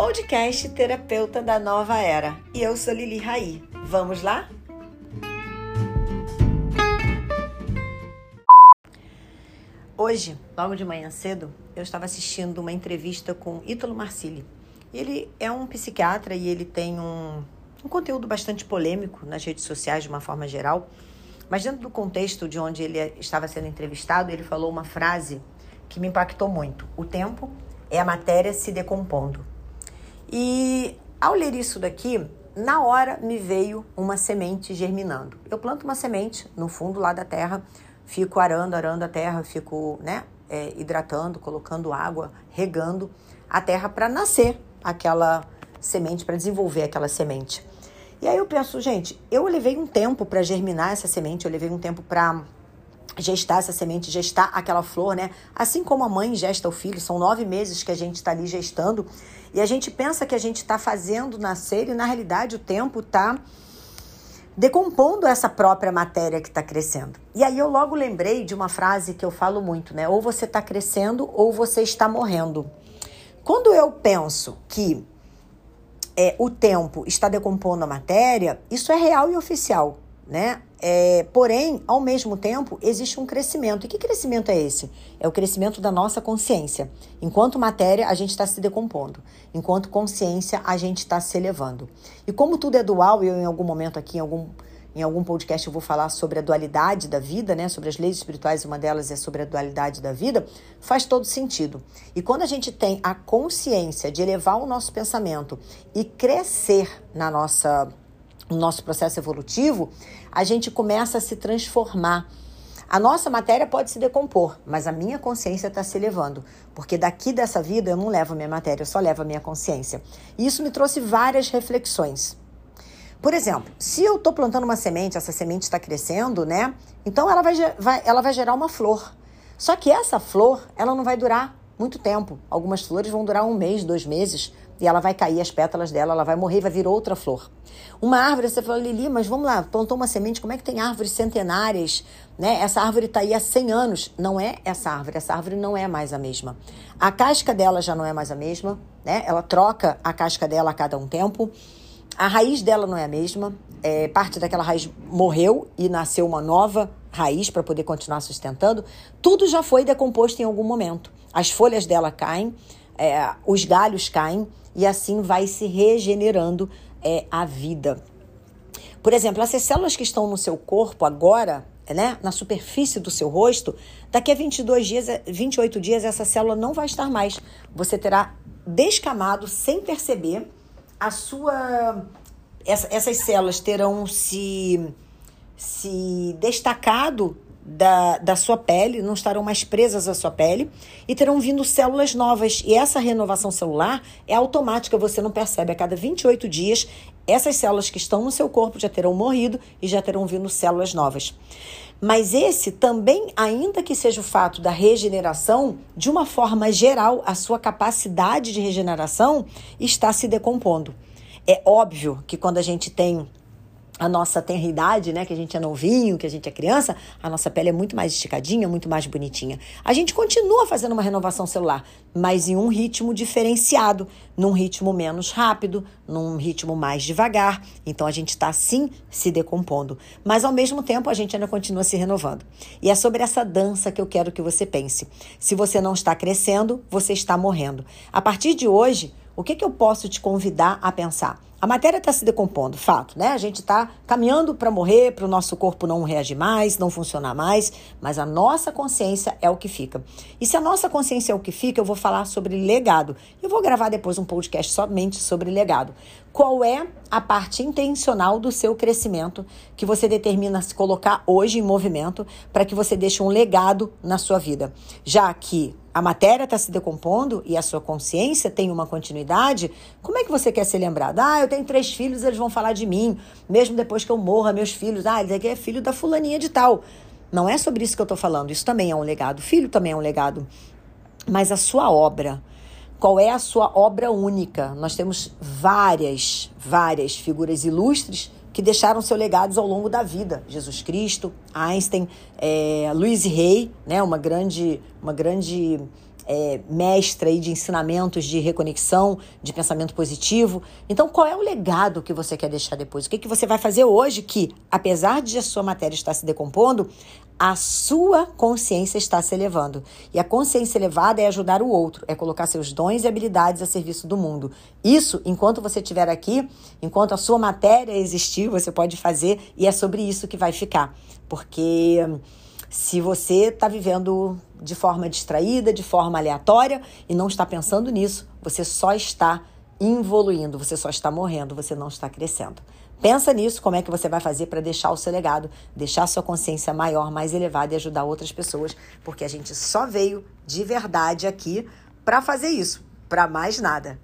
podcast Terapeuta da Nova Era. E eu sou Lili Raí. Vamos lá? Hoje, logo de manhã cedo, eu estava assistindo uma entrevista com Ítalo Marcilli. Ele é um psiquiatra e ele tem um, um conteúdo bastante polêmico nas redes sociais de uma forma geral. Mas dentro do contexto de onde ele estava sendo entrevistado, ele falou uma frase que me impactou muito. O tempo é a matéria se decompondo. E ao ler isso daqui, na hora me veio uma semente germinando. Eu planto uma semente no fundo lá da terra, fico arando, arando a terra, fico né, é, hidratando, colocando água, regando a terra para nascer aquela semente, para desenvolver aquela semente. E aí eu penso, gente, eu levei um tempo para germinar essa semente, eu levei um tempo para gestar essa semente, gestar aquela flor, né? Assim como a mãe gesta o filho, são nove meses que a gente está ali gestando e a gente pensa que a gente está fazendo nascer e na realidade o tempo está decompondo essa própria matéria que está crescendo. E aí eu logo lembrei de uma frase que eu falo muito, né? Ou você está crescendo ou você está morrendo. Quando eu penso que é, o tempo está decompondo a matéria, isso é real e oficial, né? É, porém, ao mesmo tempo, existe um crescimento. E que crescimento é esse? É o crescimento da nossa consciência. Enquanto matéria, a gente está se decompondo. Enquanto consciência, a gente está se elevando. E como tudo é dual, eu em algum momento aqui, em algum, em algum podcast, eu vou falar sobre a dualidade da vida, né? Sobre as leis espirituais, uma delas é sobre a dualidade da vida, faz todo sentido. E quando a gente tem a consciência de elevar o nosso pensamento e crescer na nossa no nosso processo evolutivo, a gente começa a se transformar. A nossa matéria pode se decompor, mas a minha consciência está se elevando, porque daqui dessa vida eu não levo a minha matéria, eu só levo a minha consciência. E isso me trouxe várias reflexões. Por exemplo, se eu estou plantando uma semente, essa semente está crescendo, né? Então ela vai, vai, ela vai gerar uma flor. Só que essa flor, ela não vai durar muito tempo. Algumas flores vão durar um mês, dois meses, e ela vai cair as pétalas dela, ela vai morrer, vai vir outra flor. Uma árvore, você fala, Lili, mas vamos lá, plantou uma semente, como é que tem árvores centenárias? Né? Essa árvore está aí há 100 anos. Não é essa árvore, essa árvore não é mais a mesma. A casca dela já não é mais a mesma, né? Ela troca a casca dela a cada um tempo. A raiz dela não é a mesma. É, parte daquela raiz morreu e nasceu uma nova raiz para poder continuar sustentando. Tudo já foi decomposto em algum momento. As folhas dela caem, é, os galhos caem e assim vai se regenerando é, a vida. Por exemplo, essas células que estão no seu corpo agora, né, na superfície do seu rosto, daqui a 22 dias, 28 dias, essa célula não vai estar mais. Você terá descamado sem perceber a sua. Essa, essas células terão se, se destacado da, da sua pele, não estarão mais presas à sua pele e terão vindo células novas. E essa renovação celular é automática, você não percebe. A cada 28 dias, essas células que estão no seu corpo já terão morrido e já terão vindo células novas. Mas esse também, ainda que seja o fato da regeneração, de uma forma geral, a sua capacidade de regeneração está se decompondo. É óbvio que quando a gente tem a nossa tenridade, né, que a gente é novinho, que a gente é criança, a nossa pele é muito mais esticadinha, muito mais bonitinha. A gente continua fazendo uma renovação celular, mas em um ritmo diferenciado, num ritmo menos rápido, num ritmo mais devagar. Então a gente está sim se decompondo, mas ao mesmo tempo a gente ainda continua se renovando. E é sobre essa dança que eu quero que você pense. Se você não está crescendo, você está morrendo. A partir de hoje, o que, que eu posso te convidar a pensar? A matéria está se decompondo, fato, né? A gente está caminhando para morrer, para o nosso corpo não reagir mais, não funcionar mais, mas a nossa consciência é o que fica. E se a nossa consciência é o que fica, eu vou falar sobre legado. Eu vou gravar depois um podcast somente sobre legado. Qual é a parte intencional do seu crescimento que você determina se colocar hoje em movimento para que você deixe um legado na sua vida? Já que a matéria está se decompondo e a sua consciência tem uma continuidade, como é que você quer ser lembrado? Ah, eu tenho três filhos, eles vão falar de mim, mesmo depois que eu morra, meus filhos, ah, ele é filho da fulaninha de tal. Não é sobre isso que eu estou falando, isso também é um legado, filho também é um legado. Mas a sua obra, qual é a sua obra única? Nós temos várias, várias figuras ilustres que deixaram seus legados ao longo da vida. Jesus Cristo, Einstein, é, Louise Hay, né, uma grande, uma grande é, mestra aí de ensinamentos de reconexão, de pensamento positivo. Então, qual é o legado que você quer deixar depois? O que, que você vai fazer hoje que, apesar de a sua matéria estar se decompondo, a sua consciência está se elevando. E a consciência elevada é ajudar o outro, é colocar seus dons e habilidades a serviço do mundo. Isso, enquanto você estiver aqui, enquanto a sua matéria existir, você pode fazer e é sobre isso que vai ficar. Porque se você está vivendo de forma distraída, de forma aleatória e não está pensando nisso, você só está evoluindo, você só está morrendo, você não está crescendo. Pensa nisso, como é que você vai fazer para deixar o seu legado, deixar a sua consciência maior, mais elevada e ajudar outras pessoas, porque a gente só veio de verdade aqui para fazer isso, para mais nada.